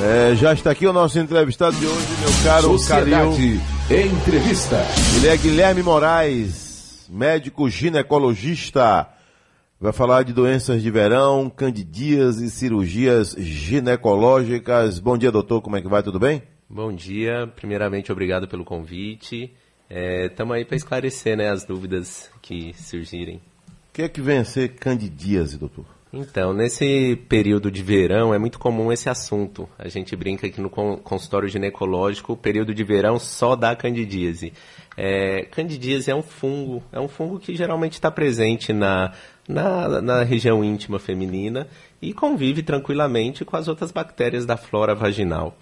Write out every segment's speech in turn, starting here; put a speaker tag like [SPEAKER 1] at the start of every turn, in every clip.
[SPEAKER 1] É, já está aqui o nosso entrevistado de hoje, meu caro Calil.
[SPEAKER 2] Entrevista.
[SPEAKER 1] Ele é Guilherme Moraes, médico ginecologista. Vai falar de doenças de verão, candidias e cirurgias ginecológicas. Bom dia, doutor. Como é que vai? Tudo bem?
[SPEAKER 3] Bom dia. Primeiramente, obrigado pelo convite. Estamos é, aí para esclarecer né, as dúvidas que surgirem. O
[SPEAKER 1] que é que vem a ser candidíase, doutor?
[SPEAKER 3] Então, nesse período de verão é muito comum esse assunto. A gente brinca aqui no consultório ginecológico, o período de verão só dá candidíase. É, candidíase é um fungo, é um fungo que geralmente está presente na, na, na região íntima feminina e convive tranquilamente com as outras bactérias da flora vaginal.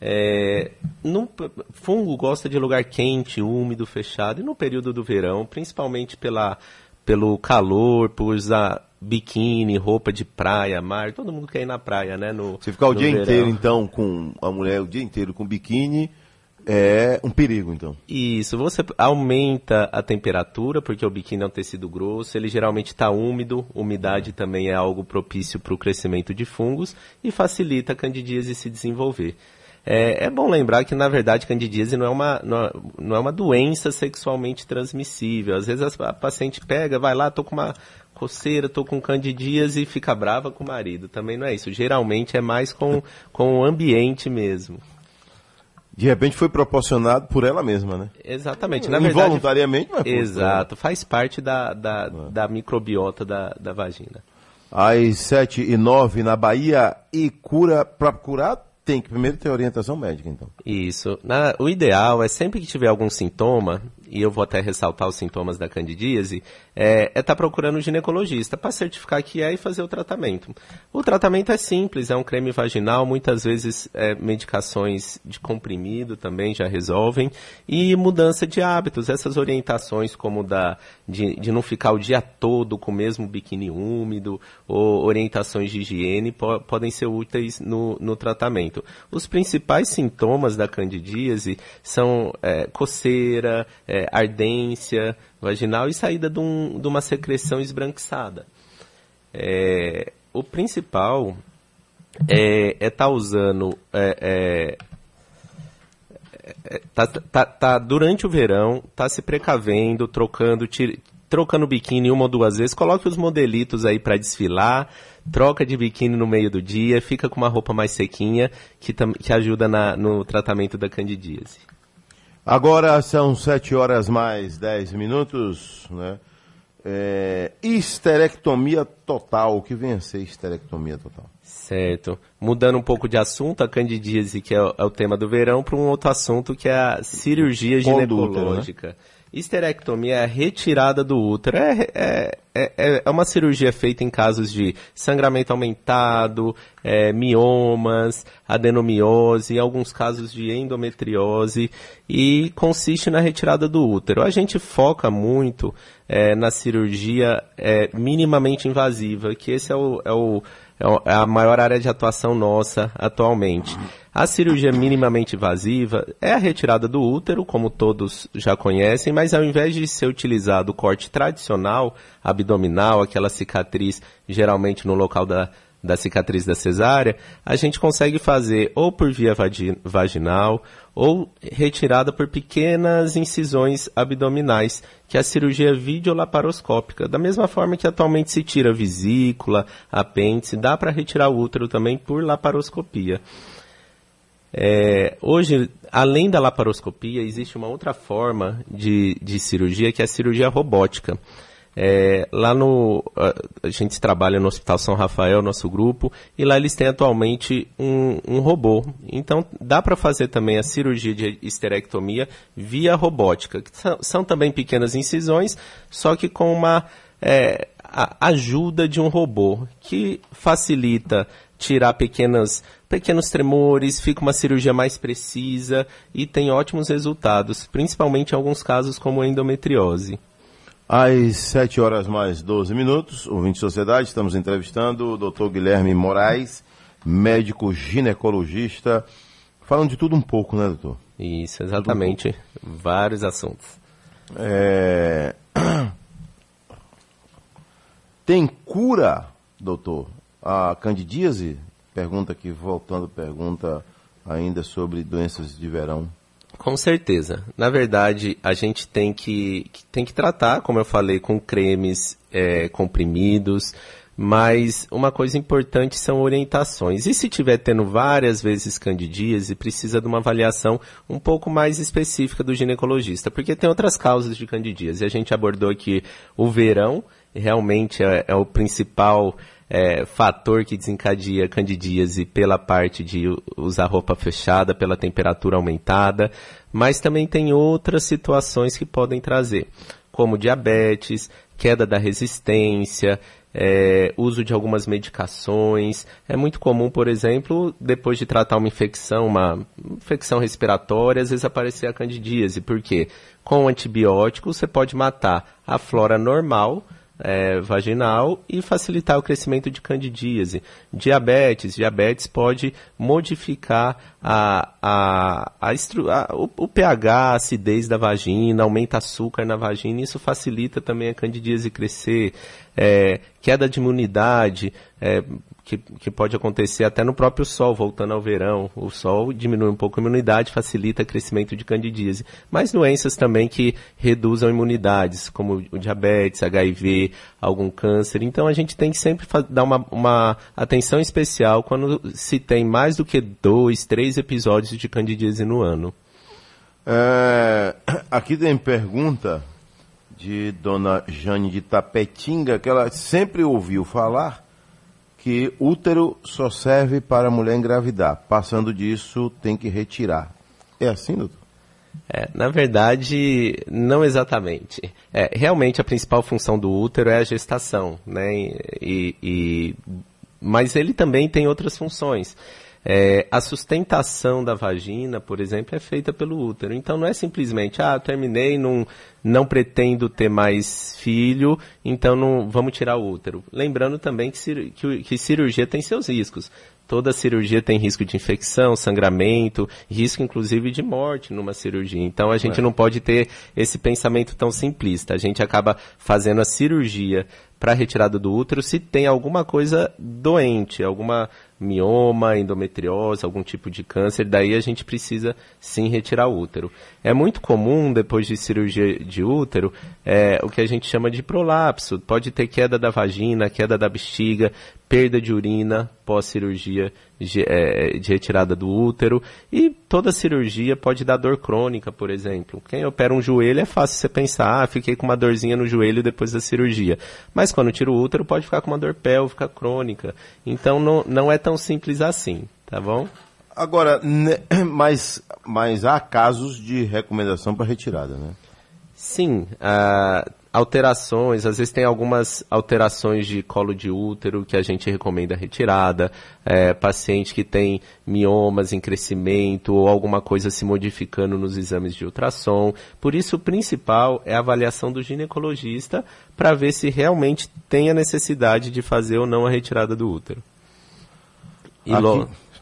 [SPEAKER 3] É, no, fungo gosta de lugar quente, úmido, fechado, e no período do verão, principalmente pela, pelo calor, por usar biquíni, roupa de praia, mar, todo mundo quer ir na praia, né? No,
[SPEAKER 1] Se ficar o dia verão. inteiro, então, com a mulher o dia inteiro com biquíni, é um perigo, então.
[SPEAKER 3] Isso, você aumenta a temperatura, porque o biquíni é um tecido grosso, ele geralmente está úmido, umidade também é algo propício para o crescimento de fungos e facilita a candidíase se desenvolver. É, é, bom lembrar que, na verdade, candidíase não é, uma, não é uma doença sexualmente transmissível. Às vezes a paciente pega, vai lá, tô com uma coceira, tô com candidíase e fica brava com o marido. Também não é isso. Geralmente é mais com, com o ambiente mesmo.
[SPEAKER 1] De repente foi proporcionado por ela mesma, né?
[SPEAKER 3] Exatamente. Na
[SPEAKER 1] verdade, Involuntariamente, mas
[SPEAKER 3] Exato. Faz parte da, da, ah. da microbiota da, da vagina.
[SPEAKER 1] Às 7 e 9 na Bahia e cura para curar tem que primeiro ter orientação médica, então.
[SPEAKER 3] Isso. Na, o ideal é sempre que tiver algum sintoma, e eu vou até ressaltar os sintomas da candidíase, é estar é tá procurando um ginecologista para certificar que é e fazer o tratamento. O tratamento é simples, é um creme vaginal, muitas vezes é, medicações de comprimido também já resolvem, e mudança de hábitos, essas orientações como da de, de não ficar o dia todo com o mesmo biquíni úmido, ou orientações de higiene po podem ser úteis no, no tratamento. Os principais sintomas da candidíase são é, coceira, é, ardência vaginal e saída de, um, de uma secreção esbranquiçada. É, o principal é estar é tá usando. É, é, é, tá, tá, tá, durante o verão, tá se precavendo, trocando, trocando biquíni uma ou duas vezes. Coloque os modelitos aí para desfilar. Troca de biquíni no meio do dia, fica com uma roupa mais sequinha, que, que ajuda na, no tratamento da candidíase.
[SPEAKER 1] Agora são 7 horas mais 10 minutos, né? É, histerectomia total, o que vem a ser histerectomia total?
[SPEAKER 3] Certo. Mudando um pouco de assunto, a candidíase, que é o, é o tema do verão, para um outro assunto que é a cirurgia ginecológica. Útero, né? Histerectomia é a retirada do útero. É, é, é, é, uma cirurgia feita em casos de sangramento aumentado, é, miomas, adenomiose, alguns casos de endometriose, e consiste na retirada do útero. A gente foca muito é, na cirurgia é, minimamente invasiva, que esse é o, é o é, é a maior área de atuação nossa atualmente. A cirurgia minimamente invasiva é a retirada do útero, como todos já conhecem, mas ao invés de ser utilizado o corte tradicional, abdominal, aquela cicatriz geralmente no local da, da cicatriz da cesárea, a gente consegue fazer ou por via vaginal ou retirada por pequenas incisões abdominais, que é a cirurgia videolaparoscópica. Da mesma forma que atualmente se tira vesícula, apêndice, dá para retirar o útero também por laparoscopia. É, hoje, além da laparoscopia, existe uma outra forma de, de cirurgia, que é a cirurgia robótica. É, lá no. A, a, gente trabalha no Hospital São Rafael, nosso grupo, e lá eles têm atualmente um, um robô. Então dá para fazer também a cirurgia de histerectomia via robótica, que são, são também pequenas incisões, só que com uma é, ajuda de um robô, que facilita tirar pequenas, pequenos tremores, fica uma cirurgia mais precisa e tem ótimos resultados, principalmente em alguns casos como endometriose.
[SPEAKER 1] Às 7 horas mais 12 minutos, ouvinte de sociedade, estamos entrevistando o doutor Guilherme Moraes, médico ginecologista, falando de tudo um pouco, né, doutor?
[SPEAKER 3] Isso, exatamente. Um Vários assuntos.
[SPEAKER 1] É... Tem cura, doutor, a candidíase pergunta aqui, voltando pergunta ainda sobre doenças de verão.
[SPEAKER 3] Com certeza. Na verdade, a gente tem que, tem que tratar, como eu falei, com cremes é, comprimidos, mas uma coisa importante são orientações. E se tiver tendo várias vezes candidíase, precisa de uma avaliação um pouco mais específica do ginecologista, porque tem outras causas de candidíase. A gente abordou aqui o verão, realmente é, é o principal é, fator que desencadeia candidíase pela parte de usar roupa fechada, pela temperatura aumentada, mas também tem outras situações que podem trazer, como diabetes, queda da resistência, é, uso de algumas medicações. É muito comum, por exemplo, depois de tratar uma infecção, uma infecção respiratória, às vezes aparecer a candidíase, porque com antibiótico você pode matar a flora normal, é, vaginal e facilitar o crescimento de candidíase. Diabetes, diabetes pode modificar a, a, a, a o, o, pH, a acidez da vagina, aumenta açúcar na vagina, isso facilita também a candidíase crescer. É, queda de imunidade, é, que, que pode acontecer até no próprio sol, voltando ao verão. O sol diminui um pouco a imunidade, facilita o crescimento de candidíase. Mas doenças também que reduzam imunidades, como o diabetes, HIV, algum câncer. Então a gente tem que sempre dar uma, uma atenção especial quando se tem mais do que dois, três episódios de candidíase no ano.
[SPEAKER 1] É, aqui tem pergunta de Dona Jane de Tapetinga, que ela sempre ouviu falar que útero só serve para a mulher engravidar. Passando disso, tem que retirar. É assim, doutor?
[SPEAKER 3] É, na verdade, não exatamente. É, realmente a principal função do útero é a gestação, né? E, e, mas ele também tem outras funções. É, a sustentação da vagina, por exemplo, é feita pelo útero. Então não é simplesmente, ah, terminei, não, não pretendo ter mais filho, então não vamos tirar o útero. Lembrando também que, que, que cirurgia tem seus riscos. Toda cirurgia tem risco de infecção, sangramento, risco inclusive de morte numa cirurgia. Então a gente é. não pode ter esse pensamento tão simplista. A gente acaba fazendo a cirurgia para retirada do útero se tem alguma coisa doente, alguma mioma, endometriose, algum tipo de câncer, daí a gente precisa sim retirar o útero. É muito comum, depois de cirurgia de útero, é, o que a gente chama de prolapso. Pode ter queda da vagina, queda da bexiga, perda de urina pós-cirurgia de, é, de, retirada do útero. E toda cirurgia pode dar dor crônica, por exemplo. Quem opera um joelho é fácil você pensar, ah, fiquei com uma dorzinha no joelho depois da cirurgia. Mas quando tira o útero, pode ficar com uma dor pélvica crônica. Então não, não é tão simples assim, tá bom?
[SPEAKER 1] Agora, mas, mas há casos de recomendação para retirada, né?
[SPEAKER 3] Sim, uh, alterações, às vezes tem algumas alterações de colo de útero que a gente recomenda retirada, é, paciente que tem miomas em crescimento ou alguma coisa se modificando nos exames de ultrassom. Por isso, o principal é a avaliação do ginecologista para ver se realmente tem a necessidade de fazer ou não a retirada do útero. E Aqui,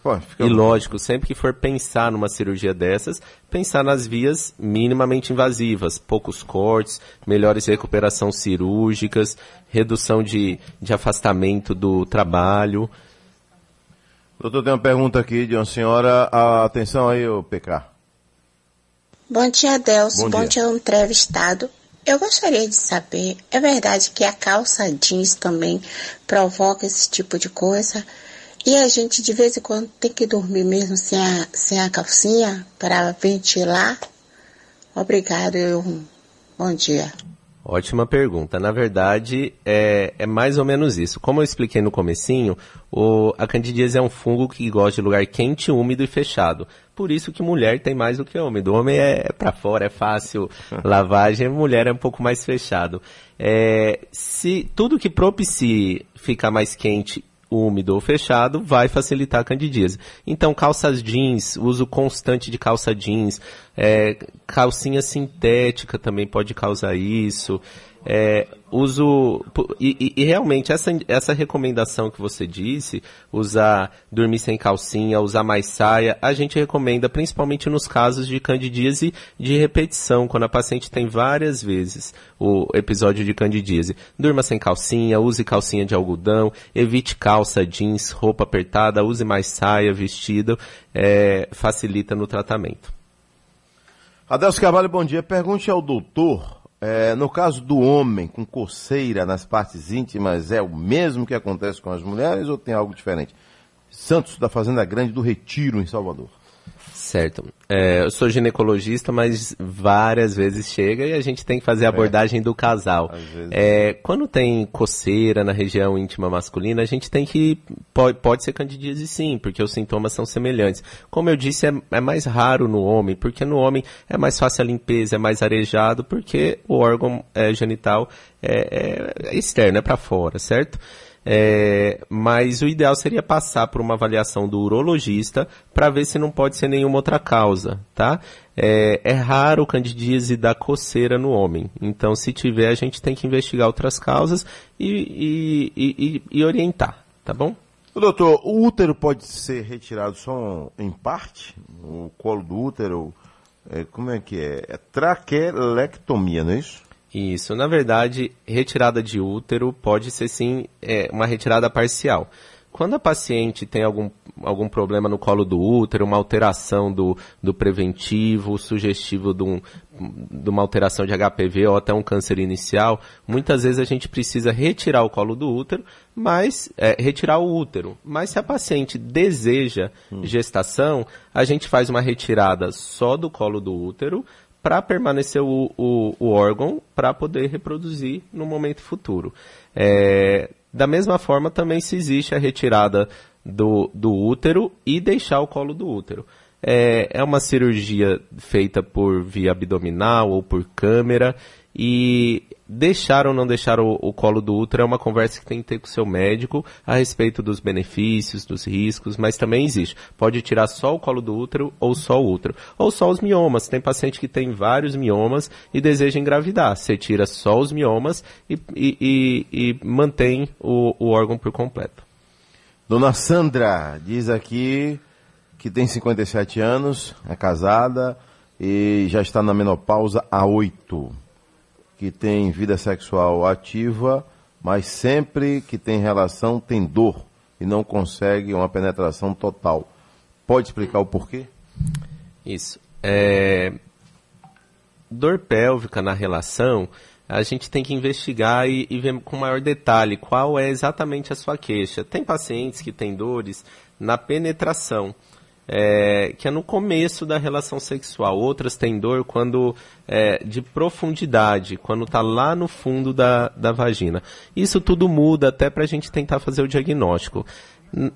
[SPEAKER 3] Pô, e lógico, sempre que for pensar numa cirurgia dessas, pensar nas vias minimamente invasivas, poucos cortes, melhores recuperação cirúrgicas, redução de, de afastamento do trabalho.
[SPEAKER 1] Doutor, tem uma pergunta aqui de uma senhora. Atenção aí, o PK.
[SPEAKER 2] Bom dia, Delcio. Bom, Bom dia, dia entrevistado. Eu gostaria de saber, é verdade que a calça jeans também provoca esse tipo de coisa? E a gente de vez em quando tem que dormir mesmo sem a, sem a calcinha para ventilar. Obrigado, eu, bom dia.
[SPEAKER 3] Ótima pergunta. Na verdade, é, é mais ou menos isso. Como eu expliquei no comecinho, o, a candidíase é um fungo que gosta de lugar quente, úmido e fechado. Por isso que mulher tem mais do que homem. Do homem é, é para fora, é fácil lavagem, mulher é um pouco mais fechado. É, se tudo que propicie ficar mais quente úmido ou fechado, vai facilitar a candidíase. Então, calças jeans, uso constante de calça jeans, é, calcinha sintética também pode causar isso. É, uso e, e, realmente essa, essa recomendação que você disse, usar dormir sem calcinha, usar mais saia, a gente recomenda principalmente nos casos de candidíase de repetição, quando a paciente tem várias vezes o episódio de candidíase. Durma sem calcinha, use calcinha de algodão, evite calça, jeans, roupa apertada, use mais saia, vestido, é, facilita no tratamento.
[SPEAKER 1] Adelso Carvalho, bom dia. Pergunte ao doutor, é, no caso do homem com coceira nas partes íntimas, é o mesmo que acontece com as mulheres ou tem algo diferente? Santos, da Fazenda Grande do Retiro, em Salvador.
[SPEAKER 3] Certo. É, eu sou ginecologista, mas várias vezes chega e a gente tem que fazer a é. abordagem é. do casal. É, quando tem coceira na região íntima masculina, a gente tem que. Pode, pode ser candidíase sim, porque os sintomas são semelhantes. Como eu disse, é, é mais raro no homem, porque no homem é mais fácil a limpeza, é mais arejado, porque o órgão é, genital é, é externo, é para fora, certo? É, mas o ideal seria passar por uma avaliação do urologista para ver se não pode ser nenhuma outra causa, tá? É, é raro o candidíase da coceira no homem. Então, se tiver, a gente tem que investigar outras causas e, e, e, e orientar, tá bom?
[SPEAKER 1] Doutor, o útero pode ser retirado só em parte? O colo do útero, é, como é que é? É traquelectomia, não é isso?
[SPEAKER 3] Isso, na verdade, retirada de útero pode ser sim é, uma retirada parcial. Quando a paciente tem algum, algum problema no colo do útero, uma alteração do, do preventivo, sugestivo de, um, de uma alteração de HPV ou até um câncer inicial, muitas vezes a gente precisa retirar o colo do útero, mas é, retirar o útero. Mas se a paciente deseja hum. gestação, a gente faz uma retirada só do colo do útero, para permanecer o, o, o órgão para poder reproduzir no momento futuro. É, da mesma forma, também se existe a retirada do, do útero e deixar o colo do útero. É, é uma cirurgia feita por via abdominal ou por câmera e deixar ou não deixar o, o, colo do útero é uma conversa que tem que ter com o seu médico a respeito dos benefícios, dos riscos, mas também existe. Pode tirar só o colo do útero ou só o útero. Ou só os miomas. Tem paciente que tem vários miomas e deseja engravidar. Você tira só os miomas e, e, e, e mantém o, o órgão por completo.
[SPEAKER 1] Dona Sandra diz aqui que tem 57 anos, é casada e já está na menopausa há oito que tem vida sexual ativa, mas sempre que tem relação tem dor e não consegue uma penetração total. Pode explicar o porquê?
[SPEAKER 3] Isso. É... Dor pélvica na relação, a gente tem que investigar e, e, ver com maior detalhe qual é exatamente a sua queixa. Tem pacientes que têm dores na penetração é, que é no começo da relação sexual. Outras têm dor quando é, de profundidade, quando está lá no fundo da, da vagina. Isso tudo muda até para a gente tentar fazer o diagnóstico.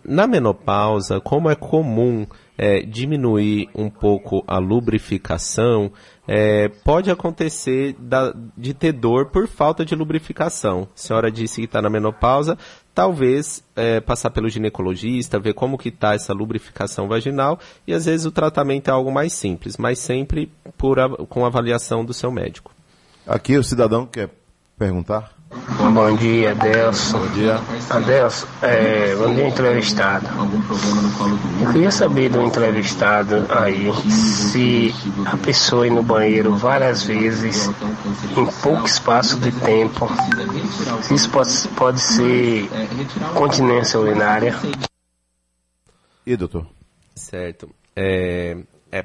[SPEAKER 3] Na menopausa, como é comum é, diminuir um pouco a lubrificação, é, pode acontecer da, de ter dor por falta de lubrificação. A senhora disse que está na menopausa, talvez é, passar pelo ginecologista, ver como que está essa lubrificação vaginal e às vezes o tratamento é algo mais simples, mas sempre por com avaliação do seu médico.
[SPEAKER 1] Aqui o cidadão quer perguntar.
[SPEAKER 4] Bom dia, Adelson.
[SPEAKER 1] Bom dia.
[SPEAKER 4] Adelson, é, bom dia, entrevistado. Eu queria saber do entrevistado aí se a pessoa ir no banheiro várias vezes em pouco espaço de tempo, se isso pode, pode ser continência urinária.
[SPEAKER 1] E doutor?
[SPEAKER 3] Certo. É, é,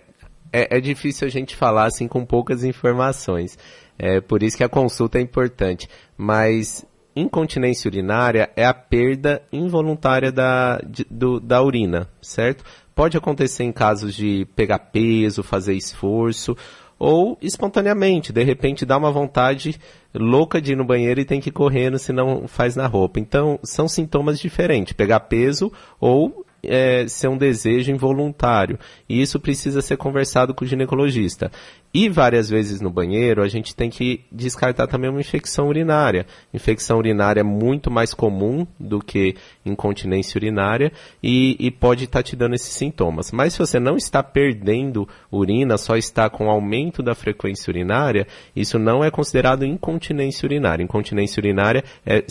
[SPEAKER 3] é, é difícil a gente falar assim com poucas informações. É por isso que a consulta é importante. Mas incontinência urinária é a perda involuntária da, de, do, da urina, certo? Pode acontecer em casos de pegar peso, fazer esforço, ou espontaneamente, de repente dá uma vontade louca de ir no banheiro e tem que ir correndo, senão faz na roupa. Então, são sintomas diferentes, pegar peso ou é, ser um desejo involuntário. E isso precisa ser conversado com o ginecologista. E várias vezes no banheiro a gente tem que descartar também uma infecção urinária. Infecção urinária é muito mais comum do que incontinência urinária e, e pode estar tá te dando esses sintomas. Mas se você não está perdendo urina, só está com aumento da frequência urinária, isso não é considerado incontinência urinária. Incontinência urinária é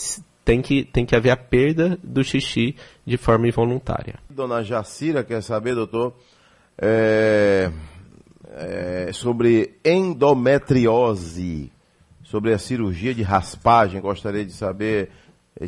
[SPEAKER 3] tem que, tem que haver a perda do xixi de forma involuntária.
[SPEAKER 1] Dona Jacira quer saber, doutor, é, é, sobre endometriose, sobre a cirurgia de raspagem. Gostaria de saber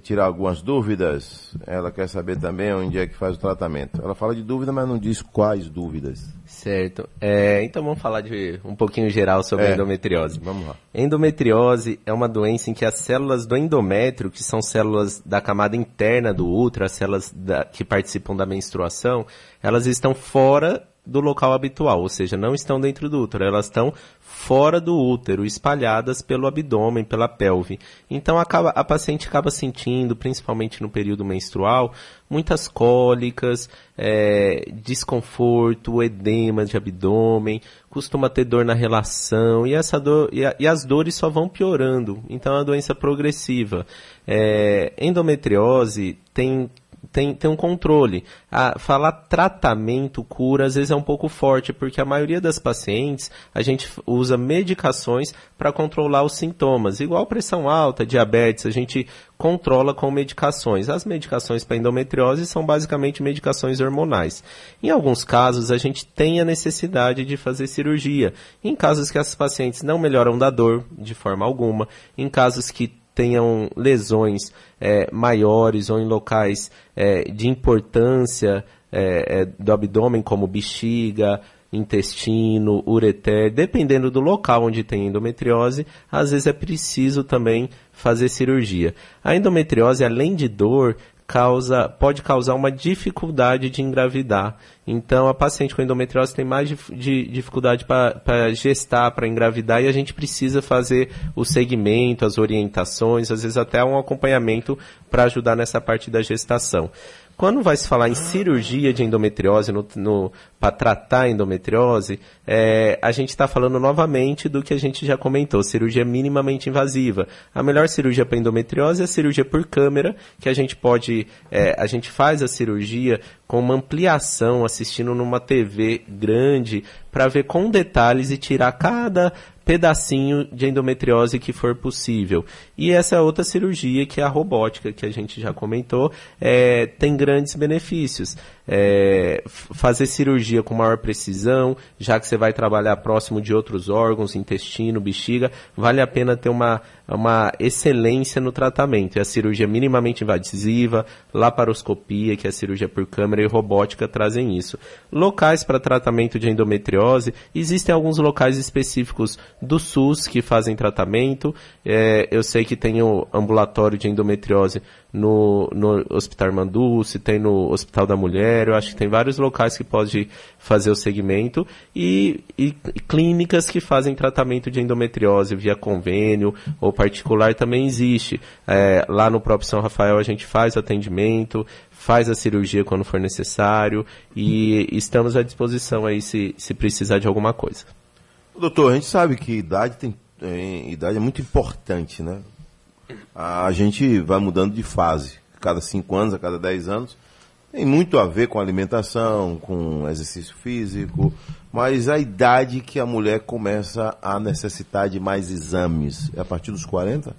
[SPEAKER 1] tirar algumas dúvidas. Ela quer saber também onde é que faz o tratamento. Ela fala de dúvida, mas não diz quais dúvidas.
[SPEAKER 3] Certo. É, então vamos falar de um pouquinho geral sobre é, a endometriose.
[SPEAKER 1] Vamos lá.
[SPEAKER 3] Endometriose é uma doença em que as células do endométrio, que são células da camada interna do útero, as células da, que participam da menstruação, elas estão fora do local habitual, ou seja, não estão dentro do útero, elas estão fora do útero, espalhadas pelo abdômen, pela pelve. Então acaba, a paciente acaba sentindo, principalmente no período menstrual, muitas cólicas, é, desconforto, edema de abdômen, costuma ter dor na relação e essa dor e, a, e as dores só vão piorando. Então é uma doença progressiva. É, endometriose tem tem, tem um controle. A, falar tratamento, cura, às vezes é um pouco forte, porque a maioria das pacientes, a gente usa medicações para controlar os sintomas. Igual pressão alta, diabetes, a gente controla com medicações. As medicações para endometriose são basicamente medicações hormonais. Em alguns casos, a gente tem a necessidade de fazer cirurgia. Em casos que as pacientes não melhoram da dor de forma alguma, em casos que tenham lesões é, maiores ou em locais é, de importância é, é, do abdômen, como bexiga, intestino, ureter, dependendo do local onde tem endometriose, às vezes é preciso também fazer cirurgia. A endometriose, além de dor, causa, pode causar uma dificuldade de engravidar. Então, a paciente com endometriose tem mais de, de dificuldade para gestar, para engravidar, e a gente precisa fazer o segmento, as orientações, às vezes até um acompanhamento para ajudar nessa parte da gestação. Quando vai se falar em cirurgia de endometriose no, no para tratar a endometriose, é, a gente está falando novamente do que a gente já comentou, cirurgia minimamente invasiva. A melhor cirurgia para endometriose é a cirurgia por câmera, que a gente pode, é, a gente faz a cirurgia com uma ampliação, assistindo numa TV grande, para ver com detalhes e tirar cada pedacinho de endometriose que for possível. E essa é outra cirurgia que é a robótica, que a gente já comentou, é, tem grandes benefícios. É, fazer cirurgia com maior precisão, já que você vai trabalhar próximo de outros órgãos, intestino, bexiga, vale a pena ter uma, uma excelência no tratamento. E a cirurgia minimamente invasiva, laparoscopia, que é a cirurgia por câmera, e robótica trazem isso. Locais para tratamento de endometriose, existem alguns locais específicos do SUS que fazem tratamento. É, eu sei que tem o ambulatório de endometriose no, no Hospital Manduce, tem no Hospital da Mulher, eu acho que tem vários locais que pode fazer o segmento e, e, e clínicas que fazem tratamento de endometriose via convênio ou particular também existe. É, lá no próprio São Rafael a gente faz atendimento, faz a cirurgia quando for necessário e estamos à disposição aí se, se precisar de alguma coisa.
[SPEAKER 1] Doutor, a gente sabe que idade tem, idade é muito importante, né? A gente vai mudando de fase, cada cinco anos, a cada dez anos. Tem muito a ver com alimentação, com exercício físico, mas a idade que a mulher começa a necessitar de mais exames é a partir dos 40?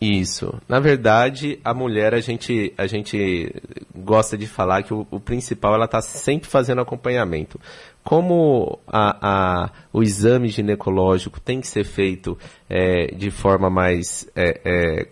[SPEAKER 3] Isso. Na verdade, a mulher, a gente, a gente gosta de falar que o, o principal, ela está sempre fazendo acompanhamento. Como a, a, o exame ginecológico tem que ser feito é, de forma mais, é, é,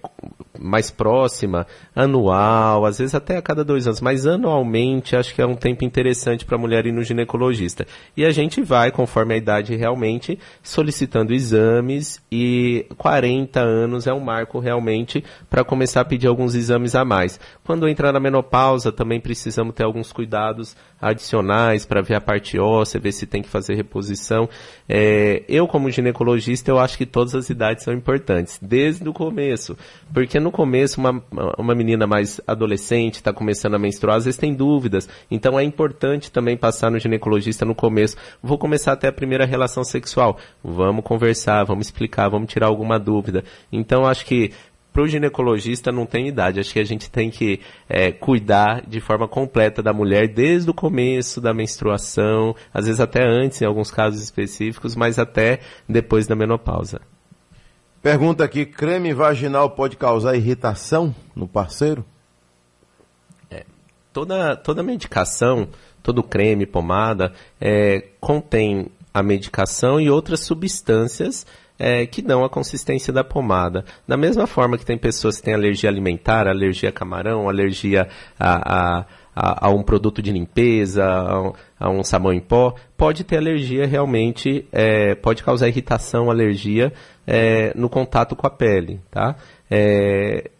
[SPEAKER 3] mais próxima, anual, às vezes até a cada dois anos, mas anualmente acho que é um tempo interessante para a mulher ir no ginecologista. E a gente vai, conforme a idade realmente, solicitando exames e 40 anos é um marco realmente para começar a pedir alguns exames a mais. Quando entrar na menopausa, também precisamos ter alguns cuidados adicionais para ver a parte óssea, ver se tem que fazer reposição. É, eu, como ginecologista, eu acho que todas as idades são importantes, desde o começo. Porque no começo, uma, uma menina mais adolescente, está começando a menstruar, às vezes tem dúvidas. Então é importante também passar no ginecologista no começo. Vou começar até a primeira relação sexual. Vamos conversar, vamos explicar, vamos tirar alguma dúvida. Então acho que para o ginecologista não tem idade. Acho que a gente tem que é, cuidar de forma completa da mulher desde o começo da menstruação, às vezes até antes, em alguns casos específicos, mas até depois da menopausa.
[SPEAKER 1] Pergunta aqui: creme vaginal pode causar irritação no parceiro?
[SPEAKER 3] É, toda, toda medicação, todo creme, pomada, é, contém a medicação e outras substâncias é, que dão a consistência da pomada. Da mesma forma que tem pessoas que têm alergia alimentar, alergia a camarão, alergia a, a, a, a um produto de limpeza, a, a, um sabão em pó, pode ter alergia realmente, é, pode causar irritação, alergia é, no contato com a pele, tá? É,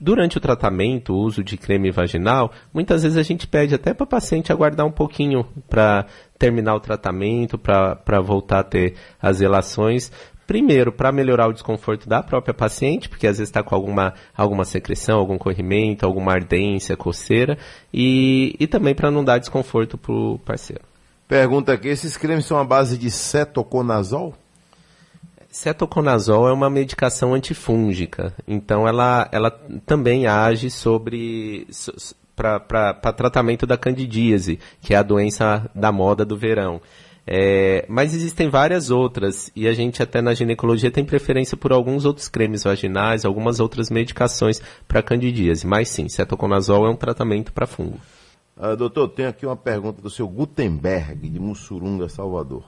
[SPEAKER 3] Durante o tratamento, o uso de creme vaginal, muitas vezes a gente pede até para paciente aguardar um pouquinho para terminar o tratamento, para voltar a ter as relações. Primeiro, para melhorar o desconforto da própria paciente, porque às vezes está com alguma, alguma secreção, algum corrimento, alguma ardência, coceira, e, e também para não dar desconforto para o parceiro.
[SPEAKER 1] Pergunta aqui, esses cremes são a base de cetoconazol?
[SPEAKER 3] Cetoconazol é uma medicação antifúngica, então ela, ela também age sobre para tratamento da candidíase, que é a doença da moda do verão. É, mas existem várias outras, e a gente até na ginecologia tem preferência por alguns outros cremes vaginais, algumas outras medicações para candidíase. Mas sim, cetoconazol é um tratamento para fungo.
[SPEAKER 1] Ah, doutor, tem aqui uma pergunta do seu Gutenberg, de Mussurunga, Salvador.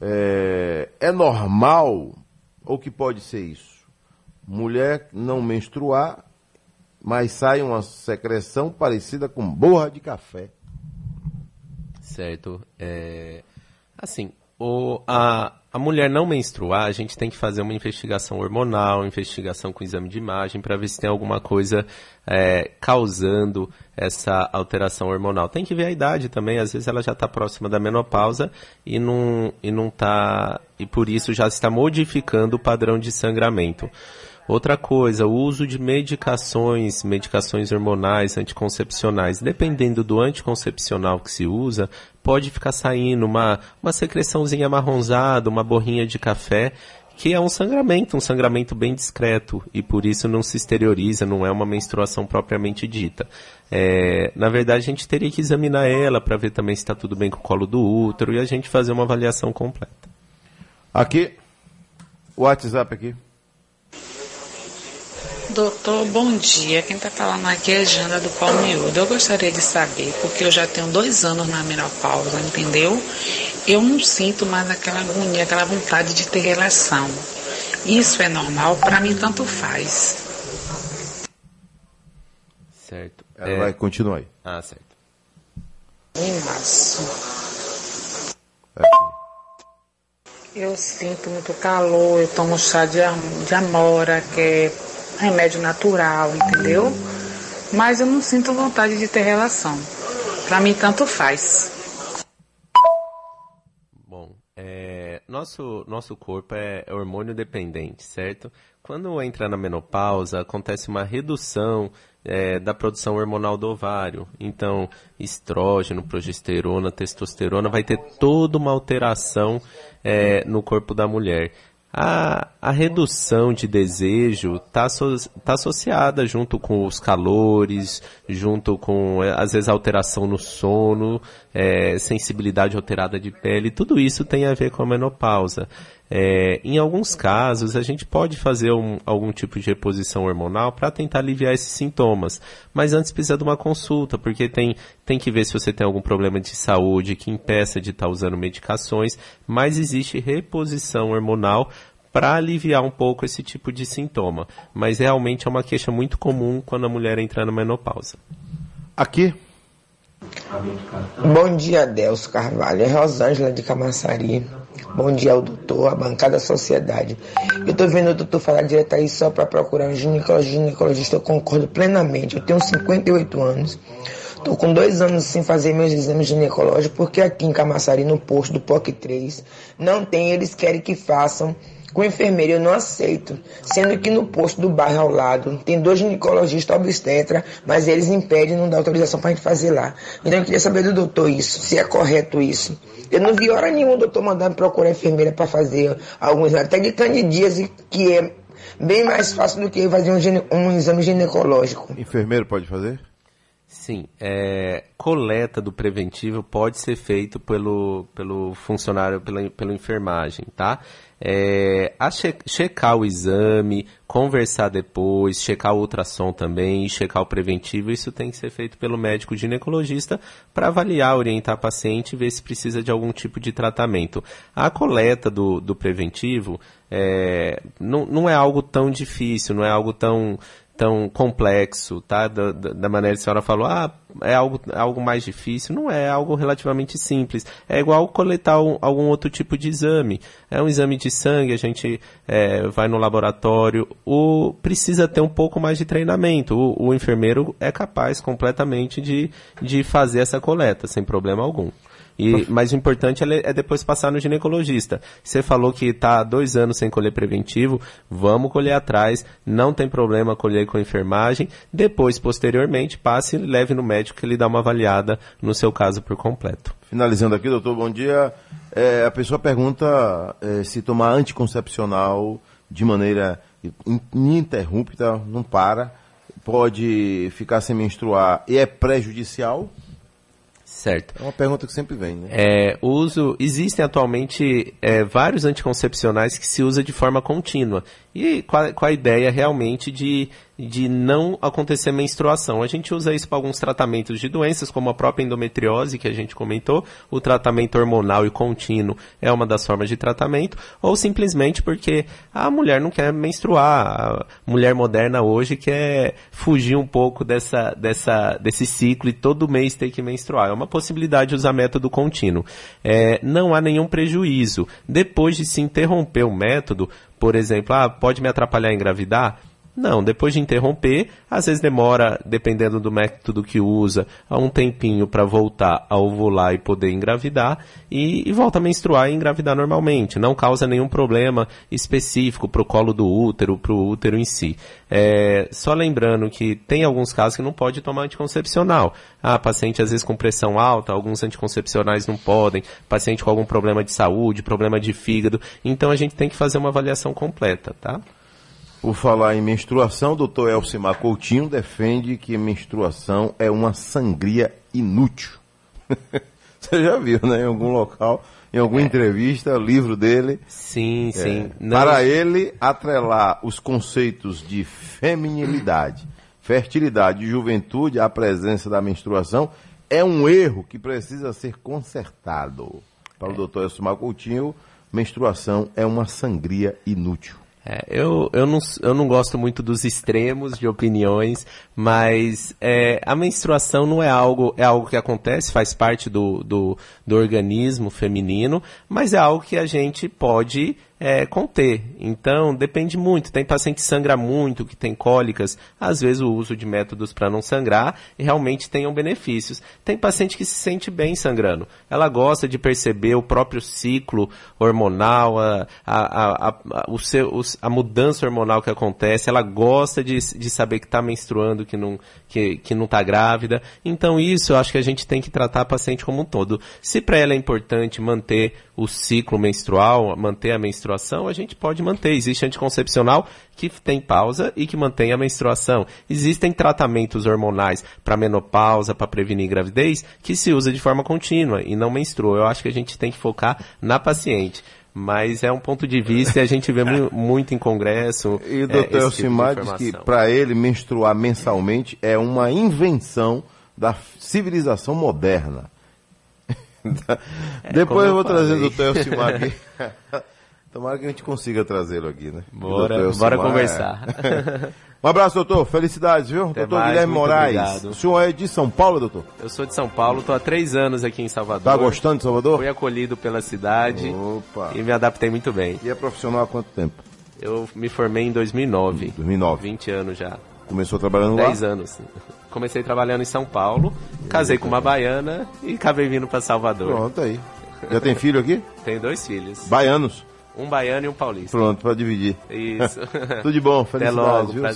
[SPEAKER 1] É, é normal, ou que pode ser isso? Mulher não menstruar, mas sai uma secreção parecida com borra de café.
[SPEAKER 3] Certo. É, assim, o, a, a mulher não menstruar, a gente tem que fazer uma investigação hormonal, investigação com exame de imagem, para ver se tem alguma coisa é, causando essa alteração hormonal. Tem que ver a idade também, às vezes ela já está próxima da menopausa e não, e não tá, e por isso já está modificando o padrão de sangramento. Outra coisa, o uso de medicações, medicações hormonais, anticoncepcionais, dependendo do anticoncepcional que se usa, pode ficar saindo uma, uma secreçãozinha marronzada, uma borrinha de café, que é um sangramento, um sangramento bem discreto, e por isso não se exterioriza, não é uma menstruação propriamente dita. É, na verdade, a gente teria que examinar ela para ver também se está tudo bem com o colo do útero e a gente fazer uma avaliação completa.
[SPEAKER 1] Aqui, o WhatsApp aqui.
[SPEAKER 5] Doutor, bom dia. Quem está falando aqui é Jana do Palmiúdo. Eu gostaria de saber, porque eu já tenho dois anos na menopausa, entendeu? Eu não sinto mais aquela agonia, aquela vontade de ter relação. Isso é normal? Para mim, tanto faz.
[SPEAKER 3] Certo.
[SPEAKER 1] Ela é... vai continuar aí.
[SPEAKER 3] Ah, certo.
[SPEAKER 5] Em março. Eu sinto muito calor, eu tomo chá de, de amora, que é remédio natural, entendeu? Mas eu não sinto vontade de ter relação. Para mim, tanto faz.
[SPEAKER 3] Bom, é, nosso, nosso corpo é hormônio dependente, certo? Quando entra na menopausa, acontece uma redução é, da produção hormonal do ovário. Então, estrógeno, progesterona, testosterona, vai ter toda uma alteração é, no corpo da mulher. A, a redução de desejo está so, tá associada junto com os calores, junto com, é, às vezes, alteração no sono, é, sensibilidade alterada de pele, tudo isso tem a ver com a menopausa. É, em alguns casos, a gente pode fazer um, algum tipo de reposição hormonal para tentar aliviar esses sintomas, mas antes precisa de uma consulta, porque tem, tem que ver se você tem algum problema de saúde que impeça de estar tá usando medicações, mas existe reposição hormonal para aliviar um pouco esse tipo de sintoma. Mas realmente é uma queixa muito comum quando a mulher entra na menopausa.
[SPEAKER 1] Aqui.
[SPEAKER 6] Bom dia, Delcio Carvalho. É Rosângela de Camaçari. Bom dia ao doutor, a bancada da sociedade. Eu estou vendo o doutor falar direto aí só para procurar um ginecologista. ginecologista. Eu concordo plenamente. Eu tenho 58 anos. Tô com dois anos sem fazer meus exames ginecológicos, porque aqui em Camaçari, no posto do POC 3, não tem, eles querem que façam com enfermeira eu não aceito, sendo que no posto do bairro ao lado tem dois ginecologistas obstetra, mas eles impedem, não dá autorização para a gente fazer lá. Então eu queria saber do doutor isso, se é correto isso. Eu não vi hora nenhuma o doutor mandando procurar enfermeira para fazer alguns até de candidíase, que é bem mais fácil do que fazer um, um exame ginecológico.
[SPEAKER 1] Enfermeiro pode fazer?
[SPEAKER 3] Sim, é, coleta do preventivo pode ser feito pelo, pelo funcionário, pela, pela enfermagem, tá? É, a che checar o exame, conversar depois, checar o ultrassom também, checar o preventivo, isso tem que ser feito pelo médico ginecologista para avaliar, orientar a paciente e ver se precisa de algum tipo de tratamento. A coleta do, do preventivo é, não, não é algo tão difícil, não é algo tão tão complexo, tá? Da, da, maneira que a senhora falou, ah, é algo, é algo mais difícil. Não é, é algo relativamente simples. É igual coletar um, algum outro tipo de exame. É um exame de sangue, a gente é, vai no laboratório. O, precisa ter um pouco mais de treinamento. O, o enfermeiro é capaz completamente de, de fazer essa coleta, sem problema algum. E, mas o importante é, é depois passar no ginecologista. Você falou que está dois anos sem colher preventivo, vamos colher atrás, não tem problema colher com enfermagem. Depois, posteriormente, passe e leve no médico que ele dá uma avaliada no seu caso por completo.
[SPEAKER 1] Finalizando aqui, doutor, bom dia. É, a pessoa pergunta é, se tomar anticoncepcional de maneira ininterrupta, não para, pode ficar sem menstruar e é prejudicial?
[SPEAKER 3] Certo.
[SPEAKER 1] É uma pergunta que sempre vem, né?
[SPEAKER 3] É, uso, existem atualmente é, vários anticoncepcionais que se usa de forma contínua. E com a, com a ideia realmente de de não acontecer menstruação. A gente usa isso para alguns tratamentos de doenças, como a própria endometriose, que a gente comentou, o tratamento hormonal e contínuo é uma das formas de tratamento, ou simplesmente porque a mulher não quer menstruar. A mulher moderna hoje quer fugir um pouco dessa, dessa, desse ciclo e todo mês ter que menstruar. É uma possibilidade de usar método contínuo. É, não há nenhum prejuízo. Depois de se interromper o método, por exemplo, ah, pode me atrapalhar a engravidar? Não, depois de interromper, às vezes demora, dependendo do método que usa, um tempinho para voltar a ovular e poder engravidar e, e, volta a menstruar e engravidar normalmente. Não causa nenhum problema específico para o colo do útero, para o útero em si. É, só lembrando que tem alguns casos que não pode tomar anticoncepcional. Ah, paciente às vezes com pressão alta, alguns anticoncepcionais não podem, paciente com algum problema de saúde, problema de fígado. Então a gente tem que fazer uma avaliação completa, tá?
[SPEAKER 1] Por falar em menstruação, o doutor Elcimar Coutinho defende que menstruação é uma sangria inútil. Você já viu, né? Em algum local, em alguma é. entrevista, o livro dele.
[SPEAKER 3] Sim, é, sim.
[SPEAKER 1] Não... Para ele, atrelar os conceitos de feminilidade, fertilidade e juventude à presença da menstruação é um erro que precisa ser consertado. Para o é. doutor Elcimar Coutinho, menstruação é uma sangria inútil.
[SPEAKER 3] É, eu, eu, não, eu não gosto muito dos extremos de opiniões, mas é, a menstruação não é algo, é algo que acontece, faz parte do, do, do organismo feminino, mas é algo que a gente pode é, conter. Então, depende muito. Tem paciente que sangra muito, que tem cólicas. Às vezes, o uso de métodos para não sangrar realmente tenham benefícios. Tem paciente que se sente bem sangrando. Ela gosta de perceber o próprio ciclo hormonal, a, a, a, a, o seu, a mudança hormonal que acontece. Ela gosta de, de saber que está menstruando, que não que, que não está grávida. Então, isso eu acho que a gente tem que tratar a paciente como um todo. Se para ela é importante manter o ciclo menstrual, manter a menstruação, a gente pode manter. Existe anticoncepcional que tem pausa e que mantém a menstruação. Existem tratamentos hormonais para menopausa, para prevenir gravidez, que se usa de forma contínua e não menstrua. Eu acho que a gente tem que focar na paciente mas é um ponto de vista e a gente vê muito em congresso.
[SPEAKER 1] E o doutor é, Elcimar tipo diz que para ele menstruar mensalmente é uma invenção da civilização moderna. É, Depois eu vou trazer o doutor Elcimar aqui. Tomara que a gente consiga trazê-lo aqui, né?
[SPEAKER 3] Bora, bora conversar.
[SPEAKER 1] É. Um abraço, doutor. Felicidades, viu?
[SPEAKER 3] Até
[SPEAKER 1] doutor
[SPEAKER 3] mais,
[SPEAKER 1] Guilherme Moraes. Obrigado. O senhor é de São Paulo, doutor?
[SPEAKER 3] Eu sou de São Paulo, estou há três anos aqui em Salvador.
[SPEAKER 1] Tá gostando de Salvador?
[SPEAKER 3] Fui acolhido pela cidade
[SPEAKER 1] Opa.
[SPEAKER 3] e me adaptei muito bem.
[SPEAKER 1] E é profissional há quanto tempo?
[SPEAKER 3] Eu me formei em 2009.
[SPEAKER 1] 2009.
[SPEAKER 3] 20 anos já.
[SPEAKER 1] Começou trabalhando
[SPEAKER 3] lá? 10 anos. Comecei trabalhando em São Paulo, casei com uma baiana e acabei vindo para Salvador.
[SPEAKER 1] Pronto aí. Já tem filho aqui?
[SPEAKER 3] Tenho dois filhos.
[SPEAKER 1] Baianos?
[SPEAKER 3] Um baiano e um paulista.
[SPEAKER 1] Pronto, para dividir.
[SPEAKER 3] Isso.
[SPEAKER 1] Tudo de bom, felicidades.
[SPEAKER 3] Até logo,